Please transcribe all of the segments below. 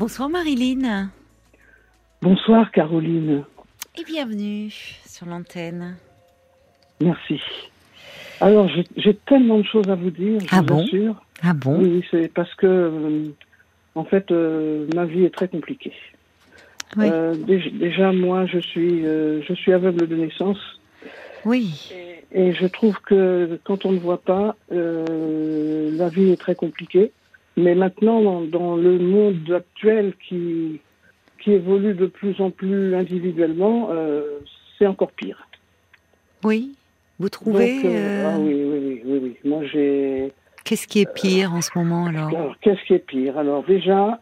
Bonsoir Marilyn. Bonsoir Caroline. Et bienvenue sur l'antenne. Merci. Alors j'ai tellement de choses à vous dire, je ah vous bon assure. Ah bon Oui, c'est parce que euh, en fait euh, ma vie est très compliquée. Oui. Euh, déjà, déjà, moi je suis je suis aveugle de naissance Oui. et je trouve que quand on ne voit pas, la vie est très compliquée. Mais maintenant dans, le monde actuel qui qui évolue de plus en plus individuellement, euh, c'est encore pire. Oui. Vous trouvez Donc, euh, euh, Ah oui, oui, oui, oui, oui. Moi, j'ai. Qu'est-ce qui est pire en ce moment alors Alors, qu'est-ce qui est pire? Alors, déjà,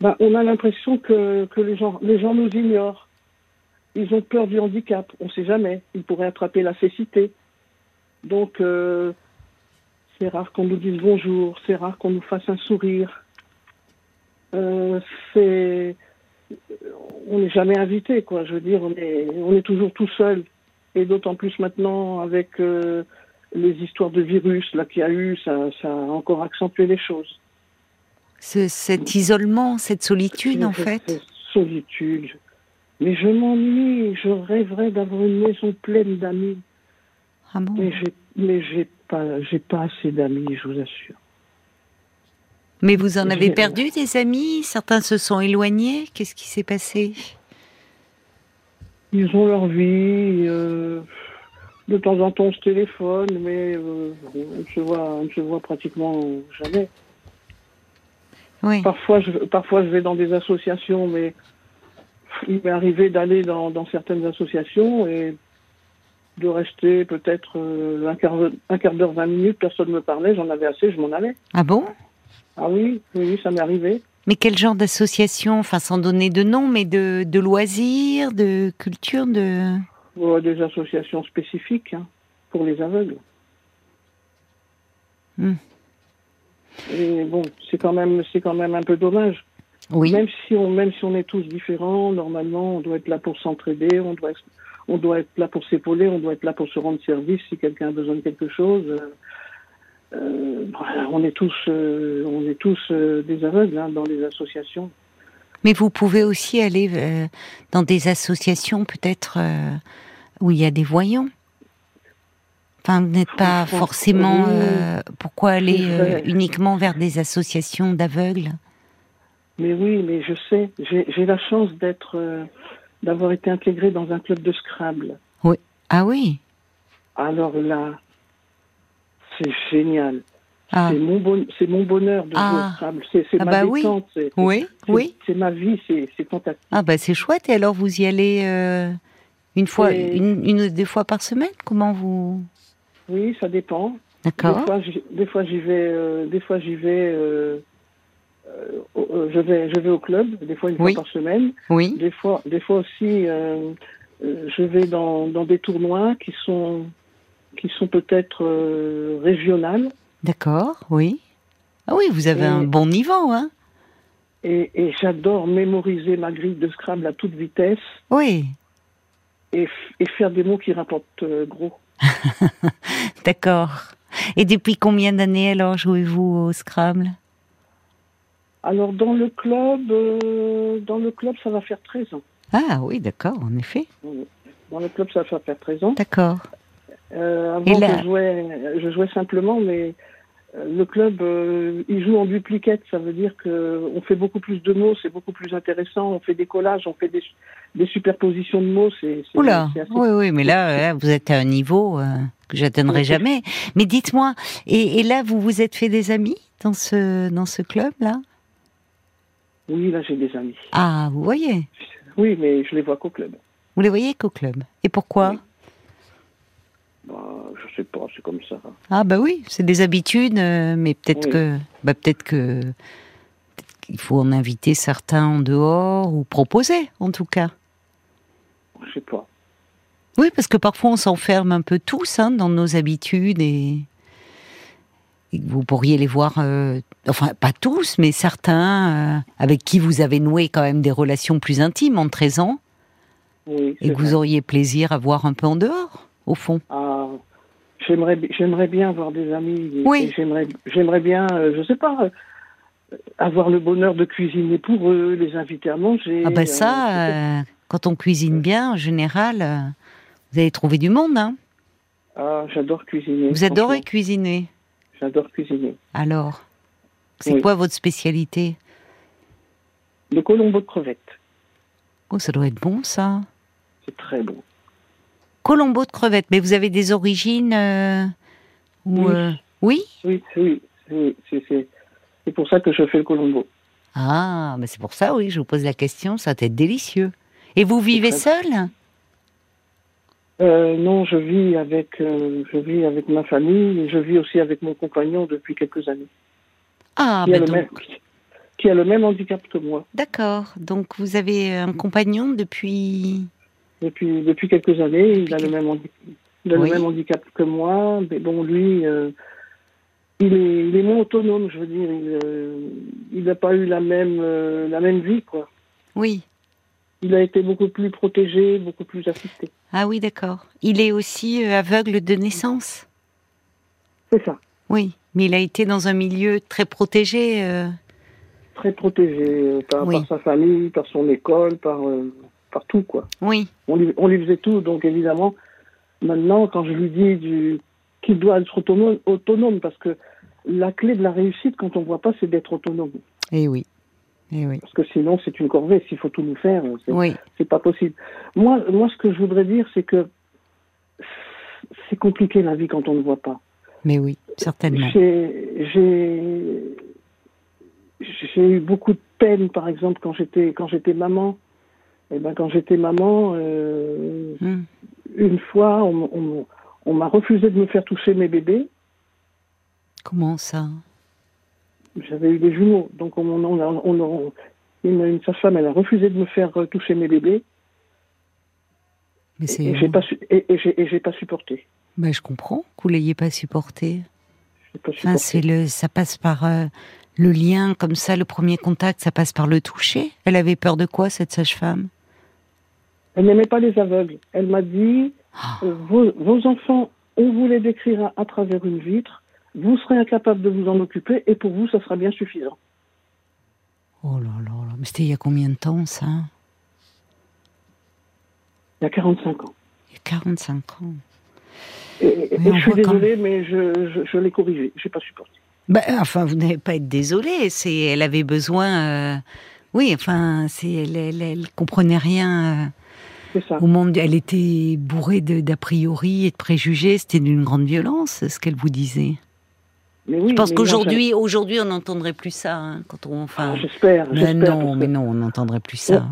ben, on a l'impression que, que les, gens, les gens nous ignorent. Ils ont peur du handicap. On ne sait jamais. Ils pourraient attraper la cécité. Donc, c'est rare qu'on nous dise bonjour. C'est rare qu'on nous fasse un sourire. Euh, c'est on n'est jamais invité, quoi. Je veux dire, on est, on est toujours tout seul. Et d'autant plus maintenant avec euh, les histoires de virus là qu'il y a eu, ça, ça a encore accentué les choses. Ce- Cet isolement, cette solitude en fait? Cette solitude. Mais je m'ennuie. Je rêverais d'avoir une maison pleine d'amis. Ah bon? Mais j'ai, mais j'ai pas, j'ai pas assez d'amis, je vous assure. Mais vous en avez perdu des amis? Certains se sont éloignés? Qu'est-ce qui s'est passé? Ils ont leur vie. euh, de temps en temps, on se téléphone, mais euh, on ne se voit, on ne se voit pratiquement jamais. Oui. Parfois, je, parfois, je vais dans des associations, mais il m'est arrivé d'aller dans, dans certaines associations et de rester peut-être euh, un quart, un quart d'heure, 20 minutes, personne ne me parlait, j'en avais assez, je m'en allais. Ah bon? Ah oui, oui, ça m'est arrivé. Mais quel genre d'association? Enfin, sans donner de nom, mais de, de loisirs, de culture, de... Des associations spécifiques hein, pour les aveugles. Hmm. Et bon, c'est quand même, c'est quand même un peu dommage. Oui. Même si on, même si on est tous différents, normalement, on doit être là pour s'entraider, on doit, on doit être là pour s'épauler, on doit être là pour se rendre service si quelqu'un a besoin de quelque chose. Euh, euh, on est tous, euh, on est tous euh, des aveugles hein, dans les associations. Mais vous pouvez aussi aller dans des associations peut-être où il y a des voyants. Enfin, vous n'êtes pas forcément. pourquoi aller uniquement vers des associations d'aveugles? Mais oui, mais je sais, j'ai la chance d'être, d'avoir été intégré dans un club de Scrabble. Ah oui. Alors là, c'est génial. Ah. C'est mon, bon, c'est mon bonheur de jouer Ah. au Scrabble. C'est Ah ma bah oui. détente. Oui, oui. C'est ma vie, c'est fantastique. Ah bah c'est chouette. Et alors vous y allez euh, une fois, Et- une, deux fois par semaine? Comment vous? Oui, ça dépend. D'accord. Des fois, j'y- vais. euh, des fois, j'y vais. euh, je vais, je vais au club. Des fois, une Oui. fois par semaine. Oui. Des fois, des fois aussi, euh, euh, je vais dans, dans des tournois qui sont, qui sont peut-être euh, régionales. D'accord. Oui. Ah oui, vous avez Et- un bon niveau, hein Et, et j'adore mémoriser ma grille de Scrabble à toute vitesse Oui. et, faire des mots qui rapportent euh, gros. D'accord. Et depuis combien d'années alors jouez-vous au Scrabble? Alors dans le club, euh, dans le club, ça va faire 13 ans. Ah oui, d'accord, en effet. Dans le club, ça va faire 13 ans. D'accord. Euh, avant, là- je jouais, je jouais simplement, mais euh, le club, euh, il joue en dupliquette. Ça veut dire que on fait beaucoup plus de mots, c'est beaucoup plus intéressant. On fait des collages, on fait des, des superpositions de mots. C'est, c'est, Oula, c'est assez- oui, oui, mais là, là, vous êtes à un niveau euh, que j'atteindrai Oui. jamais. Mais dites-moi, et, et là, vous vous êtes fait des amis dans ce dans ce club-là? Oui, là, j'ai des amis. Ah, vous voyez, Oui, mais je les vois qu'au club. vous les voyez qu'au club. Et pourquoi Oui. Bah, je sais pas, c'est comme ça. Ah bah oui, c'est des habitudes, euh, mais peut-être Oui. que, bah peut-être que, qu'il faut en inviter certains en dehors ou proposer, en tout cas. Je sais pas. Oui, parce que parfois on s'enferme un peu tous hein, dans nos habitudes et, vous pourriez les voir, euh, enfin pas tous, mais certains euh, avec qui vous avez noué quand même des relations plus intimes en 13 ans Oui, et que vous auriez plaisir à voir un peu en dehors, au fond. Ah, j'aimerais, j'aimerais bien avoir des amis. Oui. J'aimerais, j'aimerais bien, euh, je sais pas, euh, avoir le bonheur de cuisiner pour eux, les inviter à manger. Ah euh, ça, quand on cuisine bien, en général, vous allez trouver du monde. Hein Ah, j'adore cuisiner. vous adorez cuisiner. J'adore cuisiner. Alors, c'est Oui. quoi votre spécialité? Le colombo de crevettes, Oh, ça doit être bon ça. c'est très bon. Colombo de crevettes, mais vous avez des origines euh, ou, Oui. euh, oui? Oui, oui, oui, c'est, pour ça que je fais le colombo. Ah, mais c'est pour ça, oui, je vous pose la question, ça doit être délicieux. Et vous vivez seul Euh, non, je vis avec, euh, je vis avec ma famille et je vis aussi avec mon compagnon depuis quelques années, Ah, qui, a le même, donc, qui a le même handicap que moi d'accord. Donc vous avez un compagnon depuis... depuis depuis quelques années. Il a le même handicap, il a Oui. le même handicap que moi, mais bon, lui, euh, il est, il est moins autonome. Je veux dire, il, il n'a pas eu la même, la même vie, quoi. Oui. Il a été beaucoup plus protégé, beaucoup plus assisté. Ah oui, d'accord. Il est aussi euh, aveugle de naissance C'est ça, Oui. Mais il a été dans un milieu très protégé. euh, très protégé euh, par, Oui. par sa famille, par son école, par, euh, par tout, quoi. Oui. On lui, on lui faisait tout, donc évidemment, maintenant, quand je lui dis du, qu'il doit être autonome, autonome, parce que la clé de la réussite, quand on voit pas, c'est d'être autonome. Eh oui. Eh oui. Parce que sinon, c'est une corvée. S'il faut tout nous faire, c'est, Oui. pas possible. Moi, moi, ce que je voudrais dire, c'est que c'est compliqué la vie quand on ne voit pas. Mais oui, certainement. J'ai, eu beaucoup de peine, par exemple, quand j'étais, quand j'étais maman. Et ben, quand j'étais maman, euh, Hmm. une fois, on, on- on m'a refusé de me faire toucher mes bébés. Comment ça? J'avais eu des jumeaux, donc on, on, a- on, on- une, une sage-femme, elle a refusé de me faire euh, toucher mes bébés. Mais c'est. Et j'ai pas, su- et, et j'ai, et pas supporté. Ben, je comprends que vous l'ayez pas Enfin, supporté. c'est le, ça passe par euh, le lien comme ça, le premier contact, ça passe par le toucher. Elle avait peur de quoi cette sage-femme? Elle n'aimait pas les aveugles. Elle m'a dit Ah. euh, vos, vos enfants, on vous les décrira à travers une vitre. Vous serez incapable de vous en occuper et pour vous, ça sera bien suffisant. Oh là là là, mais c'était il y a combien de temps ça? Il y a 45 ans. Il y a 45 ans. Et, je suis quand désolée, mais je, je, je l'ai corrigé. J'ai pas supporté. Ben, enfin, vous n'avez pas à être désolée. C'est, elle avait besoin. euh, oui, enfin, c'est, elle, elle, elle comprenait rien ça. euh, au monde. Elle était bourrée d'a priori et de préjugés. C'était d'une grande violence ce qu'elle vous disait. Mais oui, Je pense qu'aujourd'hui, aujourd'hui, on n'entendrait plus ça. hein, quand on, enfin, Ah, j'espère. mais non, mais non, on n'entendrait plus ça.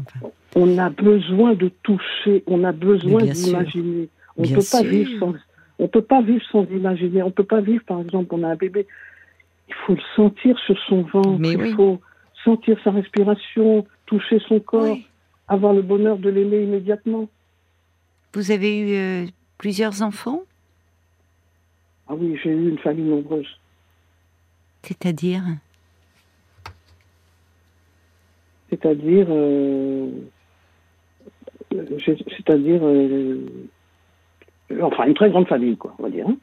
On a besoin de toucher. On a besoin d'imaginer. On Bien peut pas vivre sans. On peut pas vivre sans imaginer. On peut pas vivre, par exemple, on a un bébé. Il faut le sentir sur son ventre. Mais il oui. faut sentir sa respiration, toucher son corps, Oui. avoir le bonheur de l'aimer immédiatement. Vous avez eu euh, plusieurs enfants, Ah oui, j'ai eu une famille nombreuse. C'est-à-dire C'est-à-dire, euh, c'est-à-dire, euh, enfin, une très grande famille, quoi, on va dire. hein.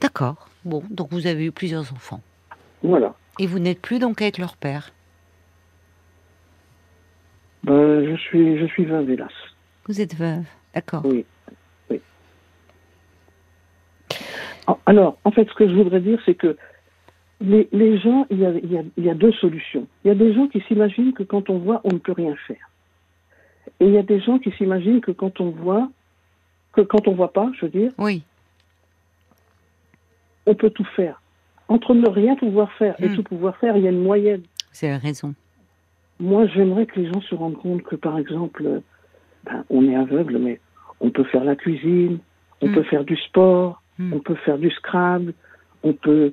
D'accord. Bon, donc vous avez eu plusieurs enfants. Voilà. Et vous n'êtes plus donc avec leur père? Ben, je suis, je suis veuve, hélas. Vous êtes veuve. D'accord. Oui. oui. Ah, Alors, en fait, ce que je voudrais dire, c'est que les, les gens, il y, a, il, y a, il y a deux solutions. Il y a des gens qui s'imaginent que quand on voit, on ne peut rien faire. Et il y a des gens qui s'imaginent que quand on voit, que quand on voit pas, je veux dire, Oui. on peut tout faire. Entre ne rien pouvoir faire et Hmm. tout pouvoir faire, il y a une moyenne. Vous avez raison. Moi, j'aimerais que les gens se rendent compte que, par exemple, ben, on est aveugle, mais on peut faire la cuisine, on Mm. peut faire du sport, Mm. on peut faire du Scrabble, on peut,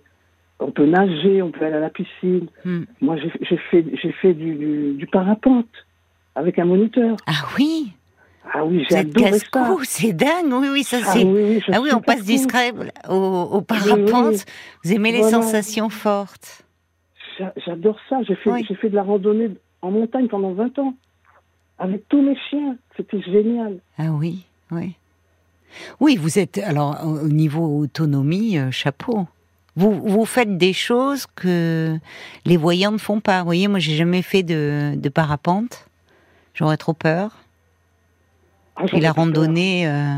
on peut nager, on peut aller à la piscine. Hmm. Moi, j'ai fait, j'ai fait du, du, du parapente avec un moniteur. Ah oui Ah oui, j'ai adoré ça. casse-cou, c'est dingue. Oui, oui, ça Ah c'est. oui, oui, Ah oui, on passe du. Scrabble au, au parapente. Vous aimez les Voilà. sensations fortes. J'a- J'adore ça. J'ai fait, j'ai fait de la randonnée en montagne pendant 20 ans. Avec tous mes chiens. C'était génial. Ah oui, oui. Oui, vous êtes alors au niveau autonomie, euh, chapeau. Vous, vous faites des choses que les voyants ne font pas. Vous voyez, moi, j'ai jamais fait de, de parapente. J'aurais trop peur. Ah, Et la randonnée, euh,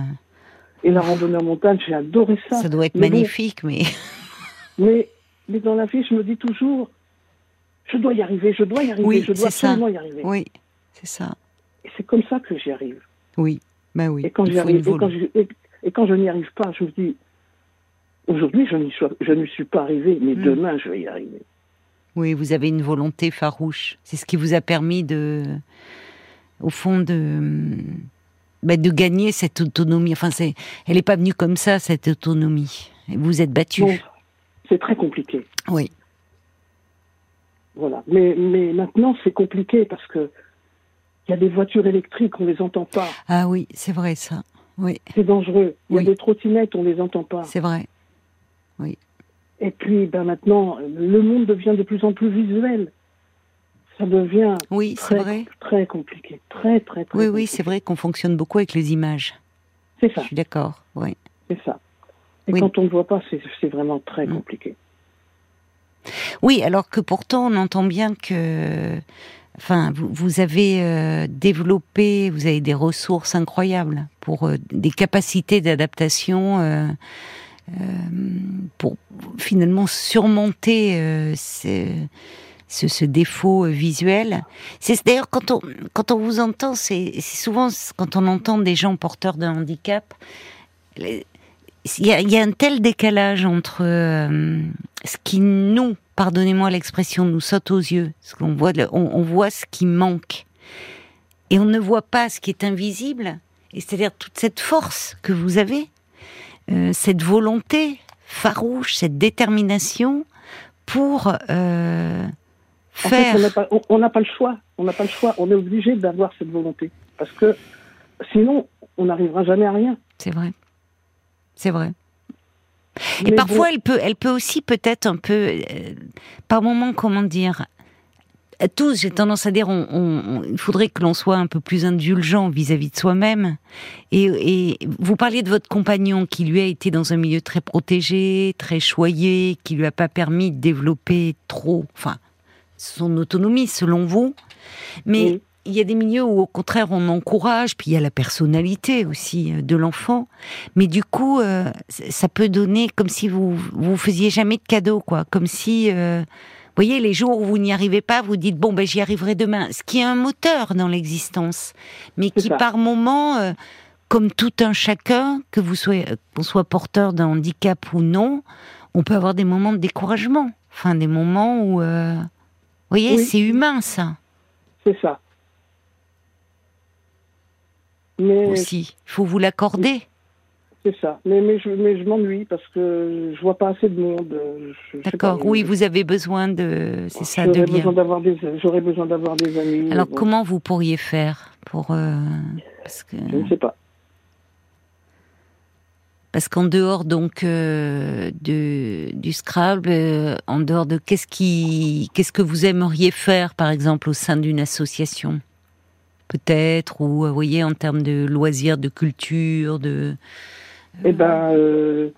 Et la randonnée en montagne, j'ai adoré ça. ça doit être Mais bon, magnifique, mais Mais, mais dans la vie, je me dis toujours, je dois y arriver, je dois y arriver, Oui, je dois ça. absolument y arriver. oui, c'est ça. Et c'est comme ça que j'y arrive. Oui, bah oui. Et quand j'y arrive, et quand, volonté. je, et, et quand je n'y arrive pas, je me dis, aujourd'hui, je n'y suis, je n'y suis pas arrivé, mais Mm. demain, je vais y arriver. Oui, vous avez une volonté farouche. C'est ce qui vous a permis de, au fond, de, bah, de gagner cette autonomie. Enfin, c'est, elle n'est pas venue comme ça, cette autonomie. Et Vous êtes battu. Bon, c'est très compliqué. Oui. Voilà. Mais, mais maintenant, c'est compliqué parce que il y a des voitures électriques, on les entend pas. Ah oui, c'est vrai ça. Oui, C'est dangereux. Il y a Oui. des trottinettes, on les entend pas. c'est vrai. Et puis, ben maintenant, le monde devient de plus en plus visuel. Ça devient Oui, très, vrai. très compliqué. Très, très, très Oui, oui, c'est vrai qu'on fonctionne beaucoup avec les images. C'est ça, Je suis d'accord. Oui. c'est ça. Et Oui. quand on ne voit pas, c'est vraiment très Mm. compliqué. Oui, alors que pourtant on entend bien que, enfin, vous, vous avez euh, développé, vous avez des ressources incroyables pour euh, des capacités d'adaptation euh, pour finalement surmonter euh, ce, défaut euh, visuel. C'est d'ailleurs quand on quand on vous entend, c'est souvent quand on entend des gens porteurs d'un handicap. il y, a, un tel décalage entre euh, ce qui nous, pardonnez-moi l'expression, nous saute aux yeux, ce qu'on voit, on, on voit ce qui manque, et on ne voit pas ce qui est invisible, c'est-à-dire toute cette force que vous avez, euh, cette volonté farouche, cette détermination pour euh, En fait, faire. on n'a pas, le choix. On n'a pas le choix. On est obligé d'avoir cette volonté. Parce que sinon, on n'arrivera jamais à rien. C'est vrai. C'est vrai. Et Mais parfois, bon, elle peut, elle peut aussi peut-être un peu, euh, par moment, comment dire, tous, j'ai tendance à dire, on, on- on- il faudrait que l'on soit un peu plus indulgent vis-à-vis de soi-même. Et, et vous parliez de votre compagnon qui lui a été dans un milieu très protégé, très choyé, qui lui a pas permis de développer trop, enfin, son autonomie selon vous. Mais Oui. il y a des milieux où au contraire on encourage, puis il y a la personnalité aussi euh, de l'enfant. Mais du coup, euh, ça peut donner comme si vous vous faisiez jamais de cadeau, quoi. Comme si, euh, voyez, les jours où vous n'y arrivez pas, vous dites bon ben j'y arriverai demain. Ce qui est un moteur dans l'existence, mais qui ça. par moment, euh, comme tout un chacun, que vous soyez, qu'on soit porteur d'un handicap ou non, on peut avoir des moments de découragement. Enfin, des moments où, euh, vous voyez, Oui. c'est humain ça c'est ça. Mais aussi. Il faut vous l'accorder. C'est ça. Mais, mais je, mais je m'ennuie parce que je vois pas assez de monde. Sais D'accord. Oui, vous avez besoin de, c'est ça, de J'aurais besoin d'avoir des, j'aurais besoin d'avoir des amis. Alors Bon, comment vous pourriez faire pour euh, parce que Je ne sais pas. parce qu'en dehors donc euh, de du Scrabble, euh, en dehors de qu'est-ce qui qu'est-ce que vous aimeriez faire par exemple au sein d'une association? Peut-être ou euh, vous voyez en termes de loisirs, de culture, de Eh ben, euh,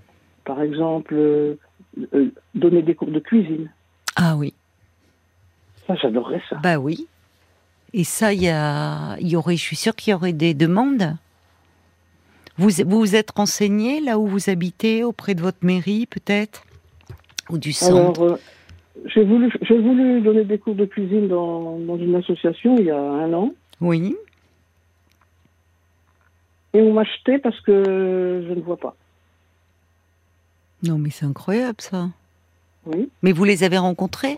par exemple, euh, euh, donner des cours de cuisine. ah oui Ça, j'adorerais ça. bah oui et ça il y a y aurait je suis sûre qu'il y aurait des demandes. Vous vous êtes renseigné là où vous habitez auprès de votre mairie peut-être? Ou du centre? Alors, euh, j'ai voulu, j'ai voulu donner des cours de cuisine dans, dans une association il y a un an. Oui. Et on m'a jeté parce que je ne vois pas. Non, mais c'est incroyable ça. Oui. Mais vous les avez rencontrés?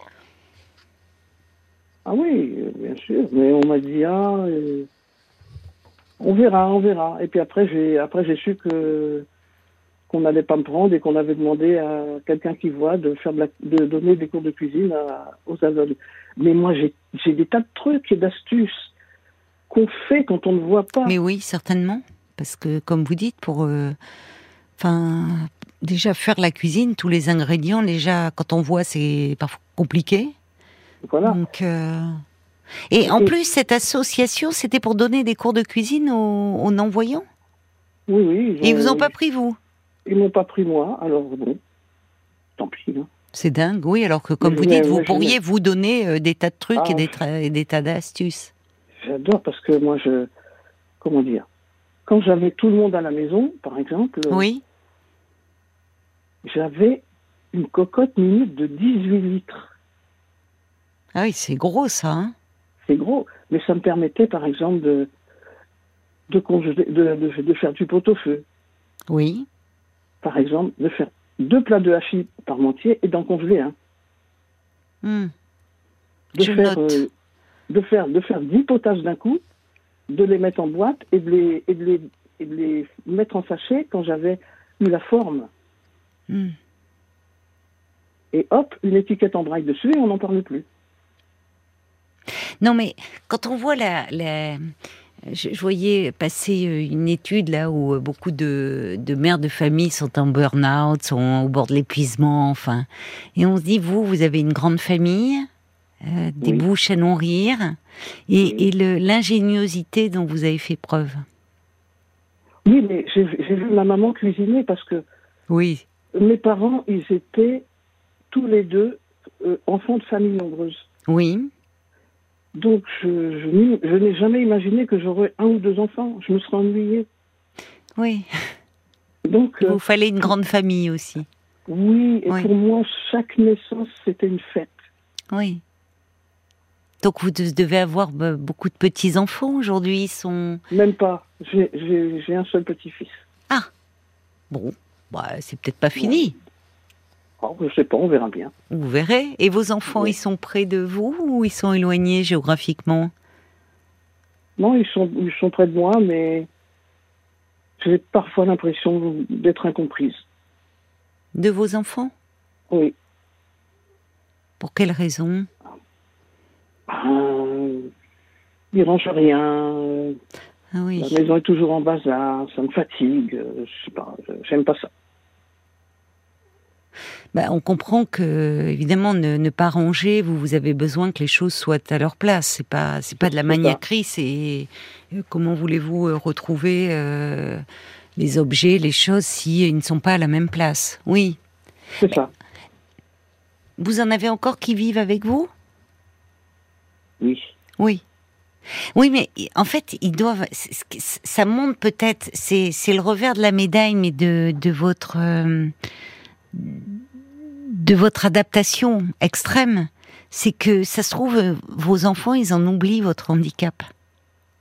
Ah oui, euh, bien sûr. Mais on m'a dit, ah, euh, on verra, on verra. Et puis après, j'ai, après, j'ai su que qu'on n'allait pas me prendre et qu'on avait demandé à quelqu'un qui voit de faire de, la- de donner des cours de cuisine à- aux aveugles. Mais moi, j'ai, j'ai des tas de trucs et d'astuces qu'on fait quand on ne voit pas. Mais oui, certainement. Parce que, comme vous dites, pour. euh, Enfin. déjà, faire la cuisine, tous les ingrédients, déjà, quand on voit, c'est parfois compliqué. Voilà. Donc. euh, Et en plus, cette association, c'était pour donner des cours de cuisine aux, aux non-voyants? Oui, oui. Et ils vous ont pas pris, vous? Ils m'ont pas pris, moi. Alors, bon, tant pis. Hein. C'est dingue, oui, alors que, comme Mais vous dites, vous pourriez vous donner euh, des tas de trucs Ah. et, des tra- et des tas d'astuces. J'adore parce que moi, je. Comment dire Quand j'avais tout le monde à la maison, par exemple, Oui j'avais une cocotte minute de 18 litres. Ah oui, c'est gros, ça. hein C'est gros. Mais ça me permettait, par exemple, de, de, congeler- de, de- de faire du pot-au-feu. oui. Par exemple, de faire deux plats de hachis parmentier et d'en congeler un. Hmm. De Je faire, note. euh, de faire de faire 10 potages d'un coup, de les mettre en boîte et de les, et de les, et de les mettre en sachet quand j'avais eu la forme. Hmm. Et hop, une étiquette en braille dessus et on n'en parle plus. Non, mais quand on voit la. la- Je, je voyais passer euh, une étude là où euh, beaucoup de, de mères de famille sont en burn-out, sont au bord de l'épuisement, enfin. Et on se dit, vous, vous avez une grande famille, euh, des Oui. bouches à nourrir, et, Oui. et l'ingéniosité dont vous avez fait preuve. Oui, mais j'ai vu ma maman cuisiner parce que Oui. mes parents, ils étaient tous les deux euh, enfants de famille nombreuse. Oui. Donc, je, je n'ai- je n'ai jamais imaginé que j'aurais un ou deux enfants. Je me serais ennuyée. Oui. Donc, Il euh, vous fallait une grande famille aussi. oui, et Oui. pour moi, chaque naissance, c'était une fête. Oui. Donc vous de- devez avoir bah, beaucoup de petits-enfants aujourd'hui. Ils sont... Même pas. J'ai- un seul petit-fils. Bon, bah, c'est peut-être pas fini. Alors, je sais pas, on verra bien. Vous verrez. Et vos enfants, Oui. ils sont près de vous ou ils sont éloignés géographiquement? Non, ils sont, ils sont près de moi, mais j'ai parfois l'impression d'être incomprise. De vos enfants? Oui. Pour quelle raison? Euh, ils rangent rien. Ah oui. La maison est toujours en bazar. Ça me fatigue. euh, Je sais pas. J'aime pas ça. Bah, on comprend que, évidemment, ne, ne pas ranger, vous, vous avez besoin que les choses soient à leur place. C'est pas, c'est pas de la maniaquerie, c'est euh, comment voulez-vous euh, retrouver euh, les objets, les choses, si ils ne sont pas à la même place. Oui. C'est ça. Vous en avez encore qui vivent avec vous? Oui. Oui. Oui, mais en fait, ils doivent. Ça montre peut-être. C'est le revers de la médaille, mais de de votre euh, de votre adaptation extrême. C'est que ça se trouve, vos enfants, ils en oublient votre handicap.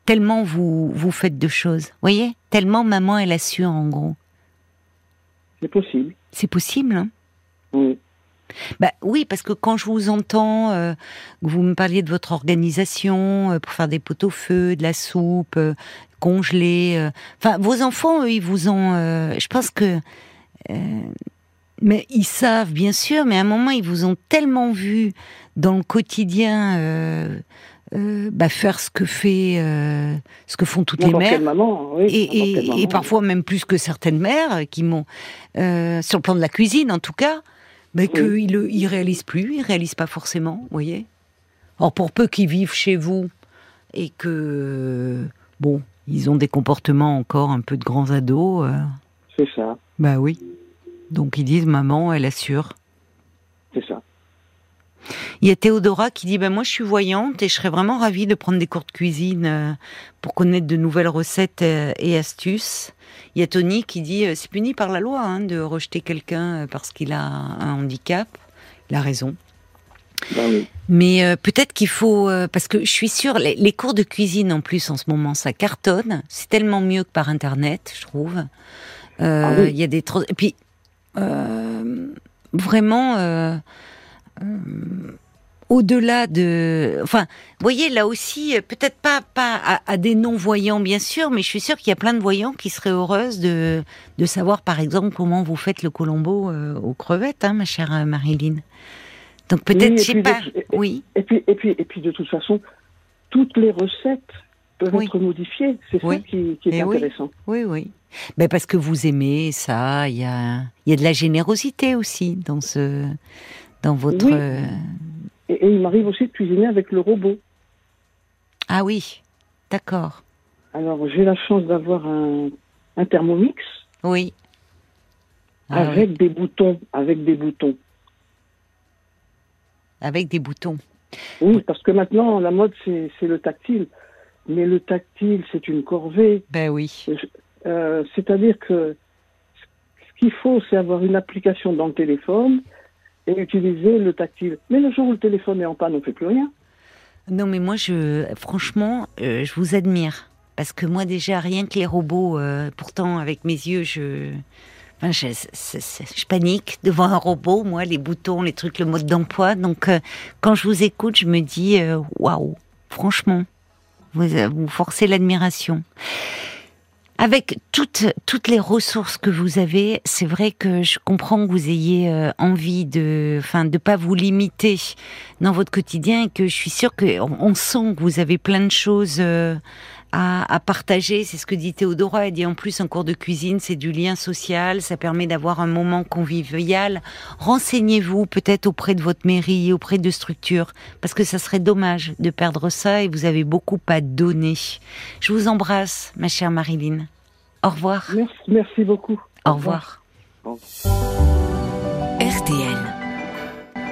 Tellement vous vous faites de choses. Voyez? Tellement maman, elle assure en gros. C'est possible. C'est possible. Hein? Oui. Bah oui, parce que quand je vous entends, euh, que vous me parliez de votre organisation euh, pour faire des pots au feu, de la soupe, euh, congelée. euh, Enfin, vos enfants, eux, ils vous ont. euh, je pense que. mais ils savent, bien sûr, mais à un moment, ils vous ont tellement vu dans le quotidien bah, faire ce que fait, ce que font toutes les mères maman. Oui. et, et- et parfois même plus que certaines mères qui m'ont, sur le plan de la cuisine en tout cas, mais qu'ils ne réalisent plus, ils réalisent pas forcément, vous voyez. Or, pour peu qu'ils vivent chez vous et que, bon, ils ont des comportements encore un peu de grands ados, euh, C'est ça. bah oui. Donc ils disent, maman, elle assure. Il y a Théodora qui dit ben moi je suis voyante et je serais vraiment ravie de prendre des cours de cuisine euh, pour connaître de nouvelles recettes euh, et astuces. Il y a Tony qui dit euh, c'est puni par la loi hein, de rejeter quelqu'un parce qu'il a un handicap. Il a raison. Ben oui. Mais euh, peut-être qu'il faut euh, parce que je suis sûre les, les cours de cuisine en plus en ce moment ça cartonne. C'est tellement mieux que par internet, je trouve. Euh, Ah oui. Il y a des et puis vraiment. Au-delà de, enfin, vous voyez là aussi, euh, peut-être pas pas à, à des non-voyants bien sûr, mais je suis sûre qu'il y a plein de voyants qui seraient heureuses de de savoir par exemple comment vous faites le colombo euh, aux crevettes, hein, ma chère euh, Marilyn. Donc peut-être, Oui, je sais pas, de- oui, Et puis, et puis, et puis, de toute façon, toutes les recettes peuvent Oui. être modifiées. C'est Oui. ça qui, qui est Eh oui. intéressant. oui, oui. Mais parce que vous aimez ça, il y a y a de la générosité aussi dans ce dans votre Oui. Et, et il m'arrive aussi de cuisiner avec le robot. ah oui, d'accord, Alors, j'ai la chance d'avoir un un Thermomix. Oui. Ah avec des boutons, avec des boutons. Avec des boutons. Oui, parce que maintenant, la mode, c'est le tactile. Mais le tactile, c'est une corvée. Ben oui. Euh, c'est-à-dire que ce qu'il faut, c'est avoir une application dans le téléphone utiliser le tactile. Mais le jour où le téléphone est en panne, on ne fait plus rien. Non, mais moi, je, franchement, euh, je vous admire. Parce que moi, déjà, rien que les robots, euh, pourtant, avec mes yeux, je, je, panique devant un robot, moi, les boutons, les trucs, le mode d'emploi. Donc, euh, quand je vous écoute, je me dis, waouh, franchement, vous forcez l'admiration. Avec toutes, toutes les ressources que vous avez, c'est vrai que je comprends que vous ayez euh, envie de, enfin, de pas vous limiter dans votre quotidien et que je suis sûre que on, sent que vous avez plein de choses à, partager. C'est ce que dit Théodora. Elle dit en plus un cours de cuisine, c'est du lien social, ça permet d'avoir un moment convivial. Renseignez-vous peut-être auprès de votre mairie, auprès de structures, parce que ça serait dommage de perdre ça et vous avez beaucoup à donner. Je vous embrasse, ma chère Marilyn. Au revoir. Merci, merci beaucoup. Au, revoir. RTL.